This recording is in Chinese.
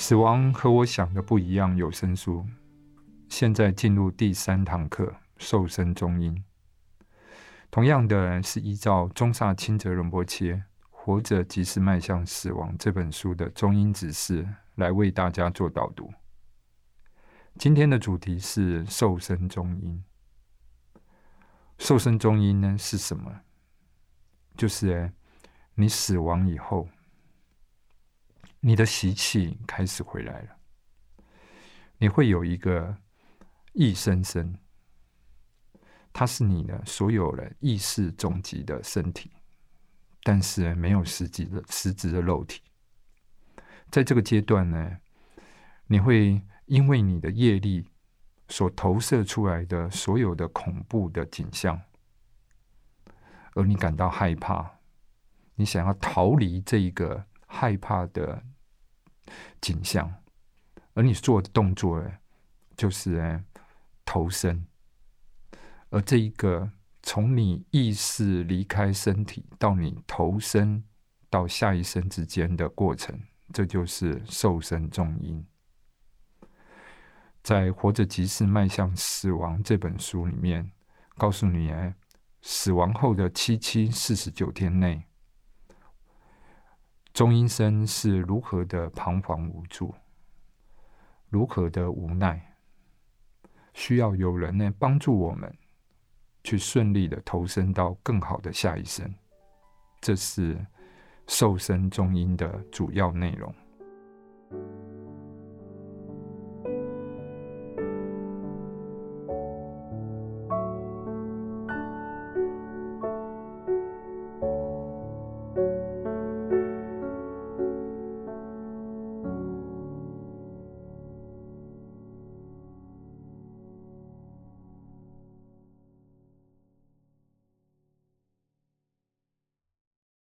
死亡和我想的不一样。有声书现在进入第三堂课，瘦身中阴。同样的是依照中萨清哲仁波切《活着即是迈向死亡》这本书的中阴指示来为大家做导读。今天的主题是瘦身中阴。瘦身中阴呢是什么？就是你死亡以后。你的习气开始回来了，你会有一个意生生，它是你的所有的意识终极的身体，但是没有实际的实质的肉体。在这个阶段呢，你会因为你的业力所投射出来的所有的恐怖的景象，而你感到害怕，你想要逃离这一个。害怕的景象，而你做的动作呢，就是投身。而这一个从你意识离开身体到你投身到下一生之间的过程，这就是瘦身重因。在《活着即是迈向死亡》这本书里面，告诉你，死亡后的七七四十九天内。中阴身是如何的彷徨无助，如何的无奈，需要有人呢帮助我们，去顺利的投身到更好的下一生。这是瘦身中阴的主要内容。